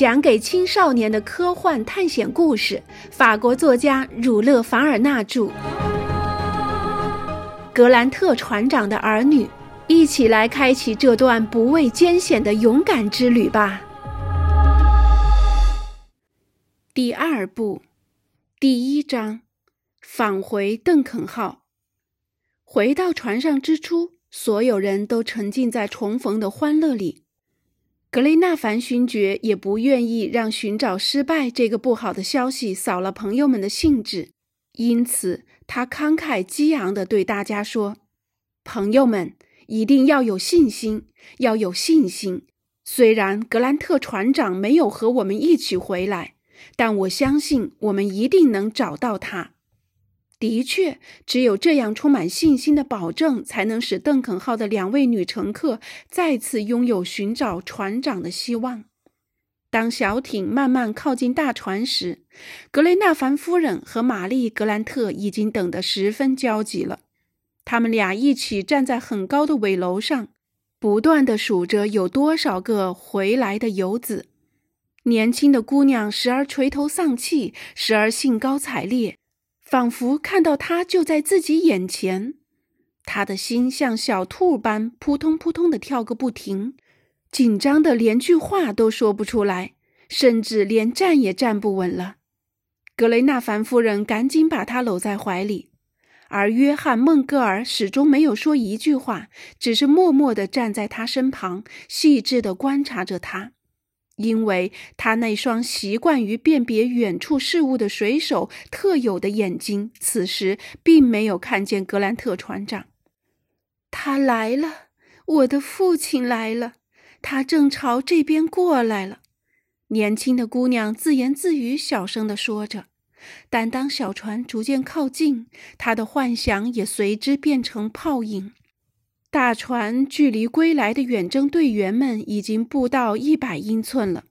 讲给青少年的科幻探险故事，法国作家儒勒·凡尔纳著，《格兰特船长的儿女》，一起来开启这段不畏艰险的勇敢之旅吧。第二部，第一章，返回邓肯号。回到船上之初，所有人都沉浸在重逢的欢乐里。格雷纳凡勋爵也不愿意让寻找失败这个不好的消息扫了朋友们的兴致，因此他慷慨激昂地对大家说：“朋友们，一定要有信心，要有信心。虽然格兰特船长没有和我们一起回来，但我相信我们一定能找到他。”的确，只有这样充满信心的保证，才能使邓肯号的两位女乘客再次拥有寻找船长的希望。当小艇慢慢靠近大船时，格雷纳凡夫人和玛丽·格兰特已经等得十分焦急了。他们俩一起站在很高的尾楼上，不断地数着有多少个回来的游子。年轻的姑娘时而垂头丧气，时而兴高采烈。仿佛看到他就在自己眼前，他的心像小兔般扑通扑通的跳个不停，紧张的连句话都说不出来，甚至连站也站不稳了。格雷纳凡夫人赶紧把他搂在怀里，而约翰·孟戈尔始终没有说一句话，只是默默地站在他身旁，细致地观察着他。因为他那双习惯于辨别远处事物的水手特有的眼睛，此时并没有看见格兰特船长。他来了，我的父亲来了，他正朝这边过来了。年轻的姑娘自言自语，小声地说着。但当小船逐渐靠近，她的幻想也随之变成泡影。大船距离归来的远征队员们已经不到一百英寸了。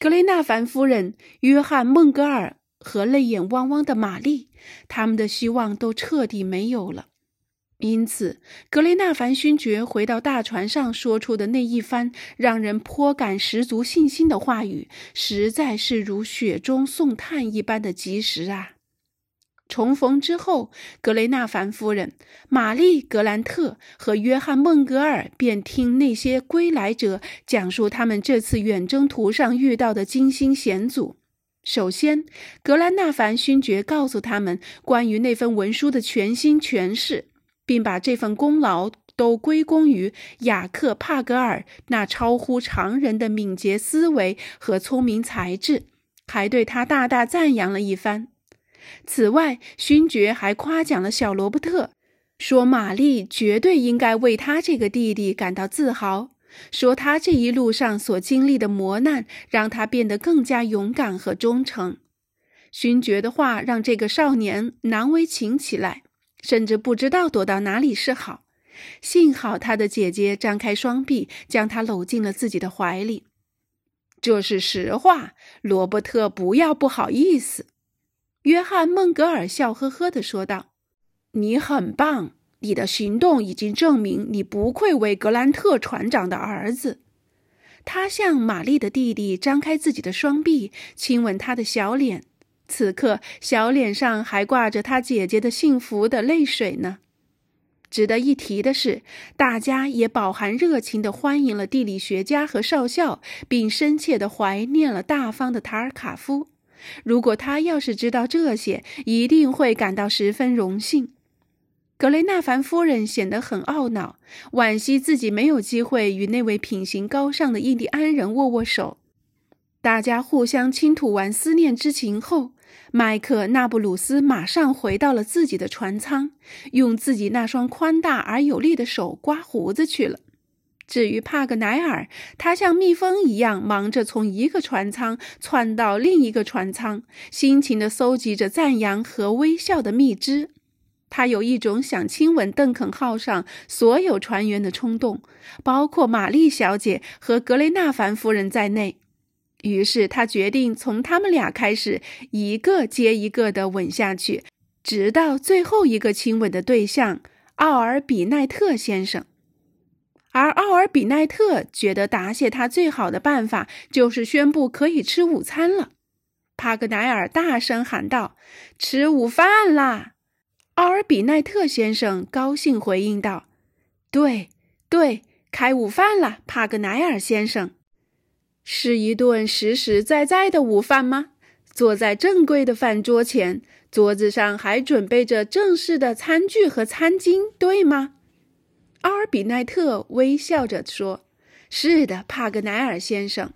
格雷纳凡夫人、约翰·孟格尔和泪眼汪汪的玛丽，他们的希望都彻底没有了。因此，格雷纳凡勋爵回到大船上说出的那一番让人颇感十足信心的话语，实在是如雪中送炭一般的及时啊！重逢之后，格雷纳凡夫人、玛丽·格兰特和约翰·孟格尔便听那些归来者讲述他们这次远征途上遇到的惊心险阻。首先，格兰纳凡勋爵告诉他们关于那份文书的全新诠释，并把这份功劳都归功于雅克·帕格尔那超乎常人的敏捷思维和聪明才智，还对他大大赞扬了一番。此外，勋爵还夸奖了小罗伯特，说玛丽绝对应该为他这个弟弟感到自豪，说他这一路上所经历的磨难让他变得更加勇敢和忠诚。勋爵的话让这个少年难为情起来，甚至不知道躲到哪里是好。幸好他的姐姐张开双臂，将他搂进了自己的怀里。这是实话，罗伯特，不要不好意思。约翰·孟格尔笑呵呵地说道：“你很棒，你的行动已经证明你不愧为格兰特船长的儿子。”他向玛丽的弟弟张开自己的双臂，亲吻他的小脸。此刻，小脸上还挂着他姐姐的幸福的泪水呢。值得一提的是，大家也饱含热情地欢迎了地理学家和少校，并深切地怀念了大方的塔尔卡夫。如果他要是知道这些，一定会感到十分荣幸。格雷纳凡夫人显得很懊恼，惋惜自己没有机会与那位品行高尚的印第安人握握手。大家互相倾吐完思念之情后，麦克纳布鲁斯马上回到了自己的船舱，用自己那双宽大而有力的手刮胡子去了。至于帕格奈尔，他像蜜蜂一样忙着从一个船舱窜到另一个船舱，辛勤地搜集着赞扬和微笑的蜜汁。他有一种想亲吻邓肯号上所有船员的冲动，包括玛丽小姐和格雷纳凡夫人在内。于是他决定从他们俩开始，一个接一个地吻下去，直到最后一个亲吻的对象奥尔比奈特先生。而奥尔比奈特觉得答谢他最好的办法就是宣布可以吃午餐了。帕格奈尔大声喊道：“吃午饭啦！”奥尔比奈特先生高兴回应道：“对，对，开午饭了，帕格奈尔先生。是一顿实实在在的午饭吗？坐在正规的饭桌前，桌子上还准备着正式的餐具和餐巾，对吗？”阿尔比奈特微笑着说：“是的，帕格奈尔先生。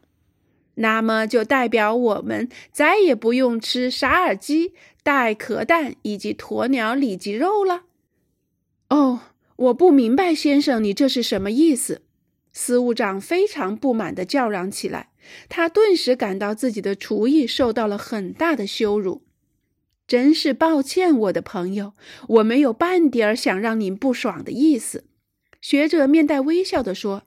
那么就代表我们再也不用吃傻尔鸡、带壳蛋以及鸵鸟里脊肉了。”哦，我不明白，先生，你这是什么意思？司务长非常不满地叫嚷起来。他顿时感到自己的厨艺受到了很大的羞辱。真是抱歉，我的朋友，我没有半点儿想让您不爽的意思。学者面带微笑地说：“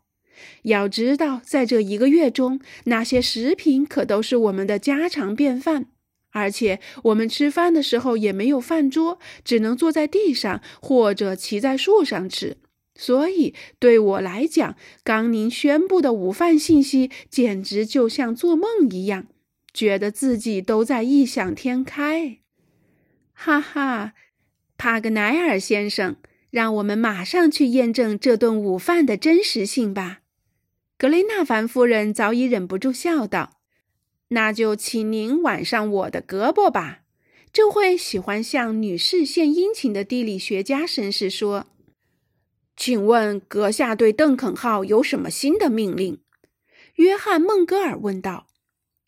要知道，在这一个月中，那些食品可都是我们的家常便饭。而且，我们吃饭的时候也没有饭桌，只能坐在地上或者骑在树上吃。所以，对我来讲，刚您宣布的午饭信息简直就像做梦一样，觉得自己都在异想天开。”哈哈，帕格奈尔先生。让我们马上去验证这顿午饭的真实性吧。格雷纳凡夫人早已忍不住笑道：“那就请您挽上我的胳膊吧。”这会喜欢向女士献殷勤的地理学家绅士说：“请问阁下对邓肯号有什么新的命令？”约翰·孟格尔问道。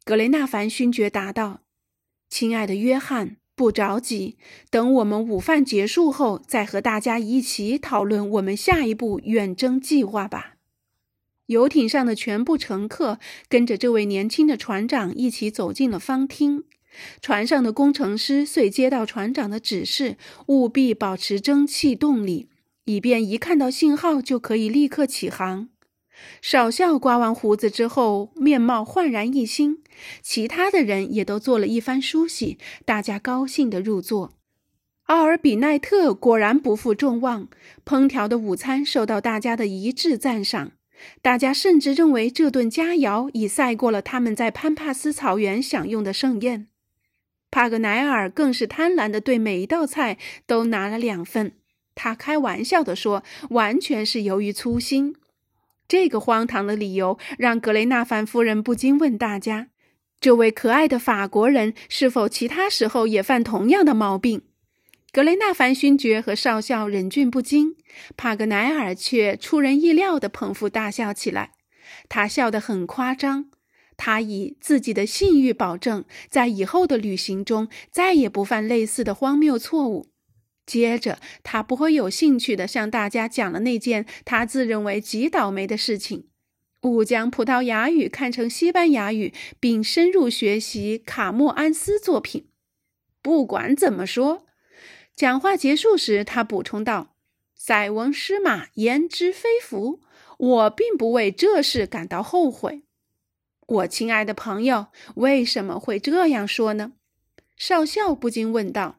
格雷纳凡勋爵答道：“亲爱的约翰。”不着急，等我们午饭结束后，再和大家一起讨论我们下一步远征计划吧。游艇上的全部乘客跟着这位年轻的船长一起走进了方厅。船上的工程师遂接到船长的指示，务必保持蒸汽动力，以便一看到信号就可以立刻起航。少校刮完胡子之后，面貌焕然一新。其他的人也都做了一番梳洗，大家高兴地入座。奥尔比奈特果然不负众望，烹调的午餐受到大家的一致赞赏。大家甚至认为这顿佳肴已赛过了他们在潘帕斯草原享用的盛宴。帕格奈尔更是贪婪地对每一道菜都拿了两份。他开玩笑地说：“完全是由于粗心。”这个荒唐的理由让格雷纳凡夫人不禁问大家：“这位可爱的法国人是否其他时候也犯同样的毛病？”格雷纳凡勋爵和少校忍俊不禁，帕格奈尔却出人意料地捧腹大笑起来。他笑得很夸张，他以自己的信誉保证，在以后的旅行中再也不犯类似的荒谬错误。接着，他不会有兴趣地向大家讲了那件他自认为极倒霉的事情：误将葡萄牙语看成西班牙语，并深入学习卡莫安斯作品。不管怎么说，讲话结束时，他补充道：“塞翁失马，焉知非福。我并不为这事感到后悔。”我亲爱的朋友，为什么会这样说呢？少校不禁问道。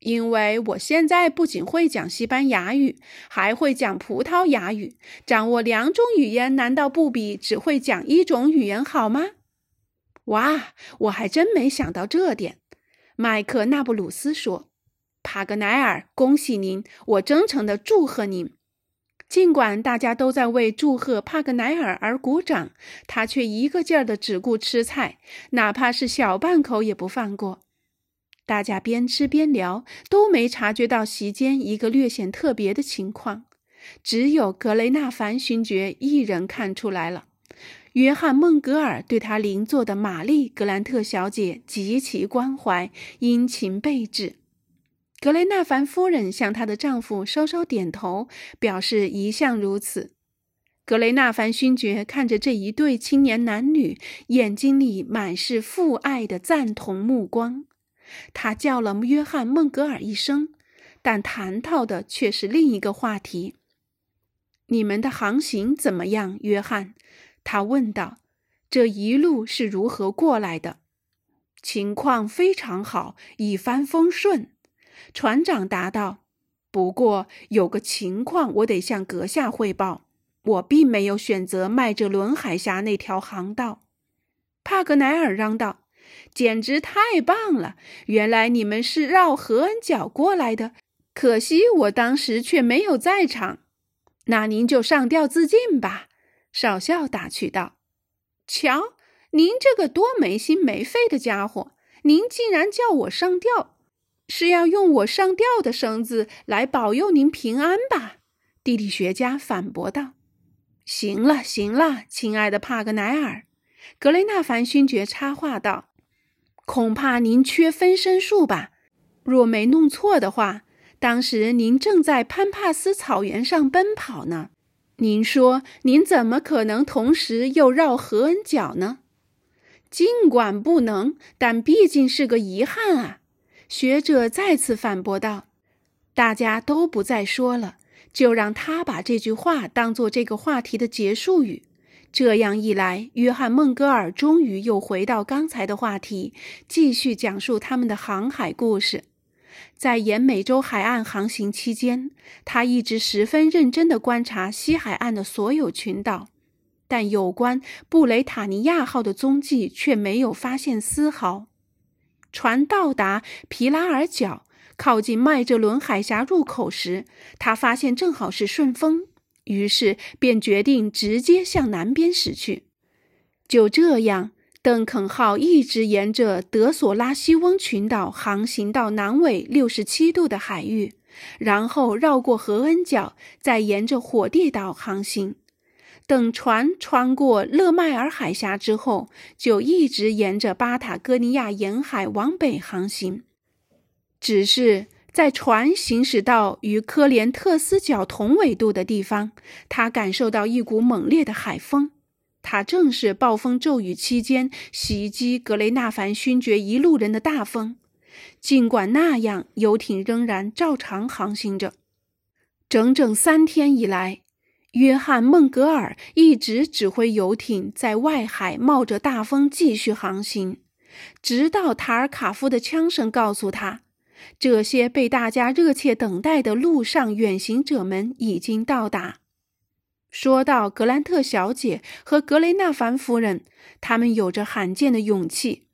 因为我现在不仅会讲西班牙语，还会讲葡萄牙语。掌握两种语言，难道不比只会讲一种语言好吗？哇，我还真没想到这点。麦克纳布鲁斯说：“帕格奈尔，恭喜您！我真诚地祝贺您。”尽管大家都在为祝贺帕格奈尔而鼓掌，他却一个劲儿的只顾吃菜，哪怕是小半口也不放过。大家边吃边聊，都没察觉到席间一个略显特别的情况。只有格雷纳凡勋爵一人看出来了。约翰·孟格尔对他邻座的玛丽·格兰特小姐极其关怀，殷勤备至。格雷纳凡夫人向她的丈夫稍稍点头，表示一向如此。格雷纳凡勋爵看着这一对青年男女，眼睛里满是父爱的赞同目光。他叫了约翰·孟格尔一声，但谈到的却是另一个话题。你们的航行怎么样，约翰？他问道。这一路是如何过来的？情况非常好，一帆风顺。船长答道。不过有个情况，我得向阁下汇报。我并没有选择麦哲伦海峡那条航道。”帕格奈尔嚷道，“简直太棒了！原来你们是绕何恩角过来的，可惜我当时却没有在场。那您就上吊自尽吧。”少校打趣道。“瞧，您这个多没心没肺的家伙！您竟然叫我上吊，是要用我上吊的绳子来保佑您平安吧？”地理学家反驳道：“行了，行了，亲爱的帕格奈尔。”格雷纳凡勋爵插话道：“恐怕您缺分身术吧？若没弄错的话，当时您正在潘帕斯草原上奔跑呢。您说，您怎么可能同时又绕何恩角呢？尽管不能，但毕竟是个遗憾啊！”学者再次反驳道：“大家都不再说了。”就让他把这句话当做这个话题的结束语。这样一来，约翰·孟戈尔终于又回到刚才的话题，继续讲述他们的航海故事。在沿美洲海岸航行期间，他一直十分认真地观察西海岸的所有群岛，但有关布雷塔尼亚号的踪迹却没有发现丝毫。船到达皮拉尔角。靠近麦哲伦海峡入口时，他发现正好是顺风，于是便决定直接向南边驶去。就这样，邓肯号一直沿着德索拉西翁群岛航行到南纬六十七度的海域，然后绕过何恩角，再沿着火地岛航行。等船穿过勒迈尔海峡之后，就一直沿着巴塔哥尼亚沿海往北航行。只是在船行驶到与科连特斯角同纬度的地方，他感受到一股猛烈的海风。它正是暴风骤雨期间袭击格雷纳凡勋爵一路人的大风。尽管那样，游艇仍然照常航行着。整整三天以来，约翰·孟格尔一直指挥游艇在外海冒着大风继续航行，直到塔尔卡夫的枪声告诉他。这些被大家热切等待的路上远行者们已经到达。说到格兰特小姐和格雷纳凡夫人，他们有着罕见的勇气。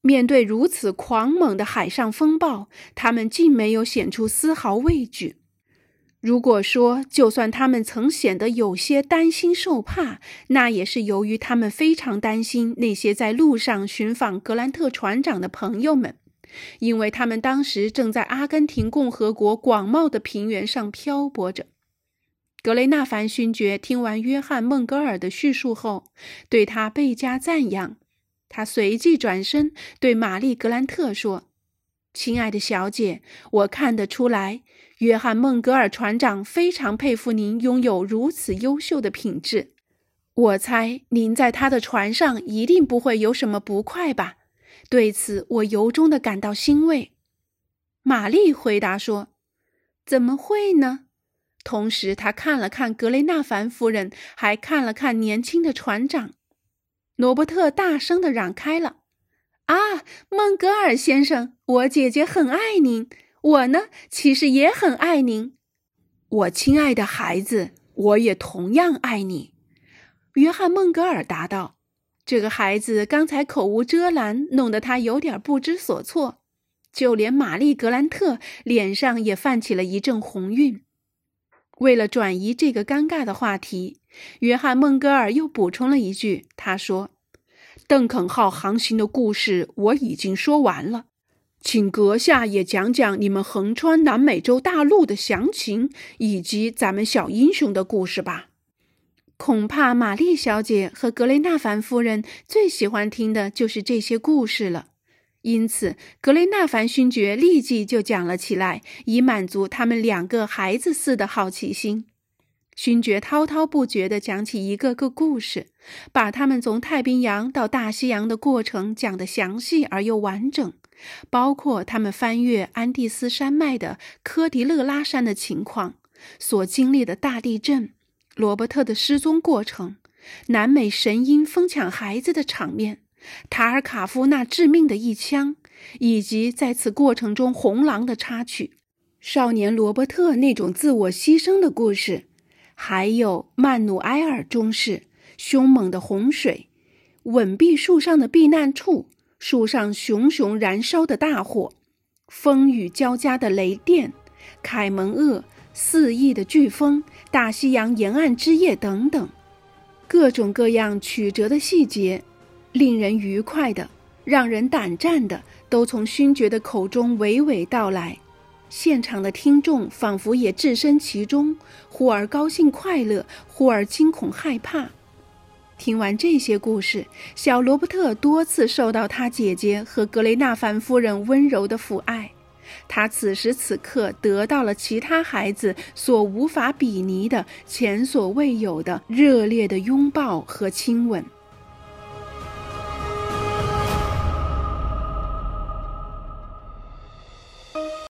面对如此狂猛的海上风暴，他们竟没有显出丝毫畏惧。如果说，就算他们曾显得有些担心受怕，那也是由于他们非常担心那些在路上寻访格兰特船长的朋友们。因为他们当时正在阿根廷共和国广袤的平原上漂泊着。格雷纳凡勋爵听完约翰·孟格尔的叙述后，对他倍加赞扬。他随即转身对玛丽·格兰特说：“亲爱的小姐，我看得出来，约翰·孟格尔船长非常佩服您拥有如此优秀的品质。我猜您在他的船上一定不会有什么不快吧？”对此，我由衷的感到欣慰。玛丽回答说：“怎么会呢？”同时，她看了看格雷纳凡夫人，还看了看年轻的船长。罗伯特大声的嚷开了：“啊，孟格尔先生，我姐姐很爱您，我呢，其实也很爱您。我亲爱的孩子，我也同样爱你。”约翰·孟格尔答道。这个孩子刚才口无遮拦，弄得他有点不知所措。就连玛丽·格兰特脸上也泛起了一阵红晕。为了转移这个尴尬的话题，约翰·孟格尔又补充了一句：“他说，邓肯号航行的故事我已经说完了，请阁下也讲讲你们横穿南美洲大陆的详情，以及咱们小英雄的故事吧。”恐怕玛丽小姐和格雷纳凡夫人最喜欢听的就是这些故事了，因此格雷纳凡勋爵立即就讲了起来，以满足他们两个孩子似的好奇心。勋爵滔滔不绝地讲起一个个故事，把他们从太平洋到大西洋的过程讲得详细而又完整，包括他们翻越安第斯山脉的科迪勒拉山的情况，所经历的大地震。罗伯特的失踪过程，南美神鹰疯抢孩子的场面，塔尔卡夫那致命的一枪，以及在此过程中红狼的插曲，少年罗伯特那种自我牺牲的故事，还有曼努埃尔中士，凶猛的洪水，稳壁树上的避难处，树上熊熊燃烧的大火，风雨交加的雷电，凯门鳄，肆意的飓风，大西洋沿岸之夜等等，各种各样曲折的细节，令人愉快的，让人胆战的，都从勋爵的口中娓娓道来。现场的听众仿佛也置身其中，忽而高兴快乐，忽而惊恐害怕。听完这些故事，小罗伯特多次受到他姐姐和格雷纳凡夫人温柔的抚爱。他此时此刻得到了其他孩子所无法比拟的、前所未有的热烈的拥抱和亲吻。